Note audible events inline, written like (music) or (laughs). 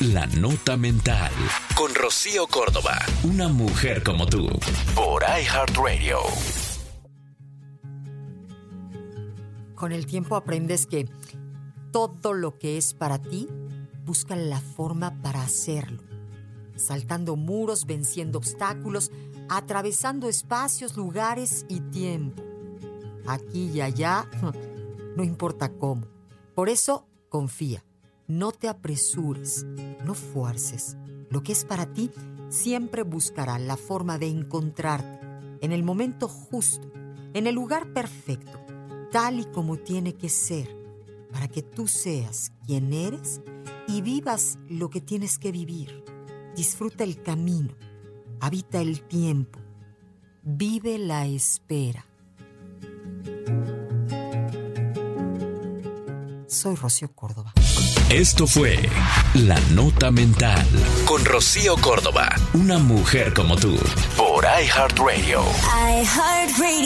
La Nota Mental. Con Rocío Córdoba. Una mujer como tú. Por iHeartRadio. Con el tiempo aprendes que todo lo que es para ti, busca la forma para hacerlo. Saltando muros, venciendo obstáculos, atravesando espacios, lugares y tiempo. Aquí y allá, (laughs) no importa cómo. Por eso, confía. No te apresures, no fuerces. Lo que es para ti siempre buscará la forma de encontrarte en el momento justo, en el lugar perfecto, tal y como tiene que ser, para que tú seas quien eres y vivas lo que tienes que vivir. Disfruta el camino, habita el tiempo, vive la espera. Soy Rocío Córdoba. Esto fue La Nota Mental. Con Rocío Córdoba. Una mujer como tú. Por iHeartRadio. iHeartRadio.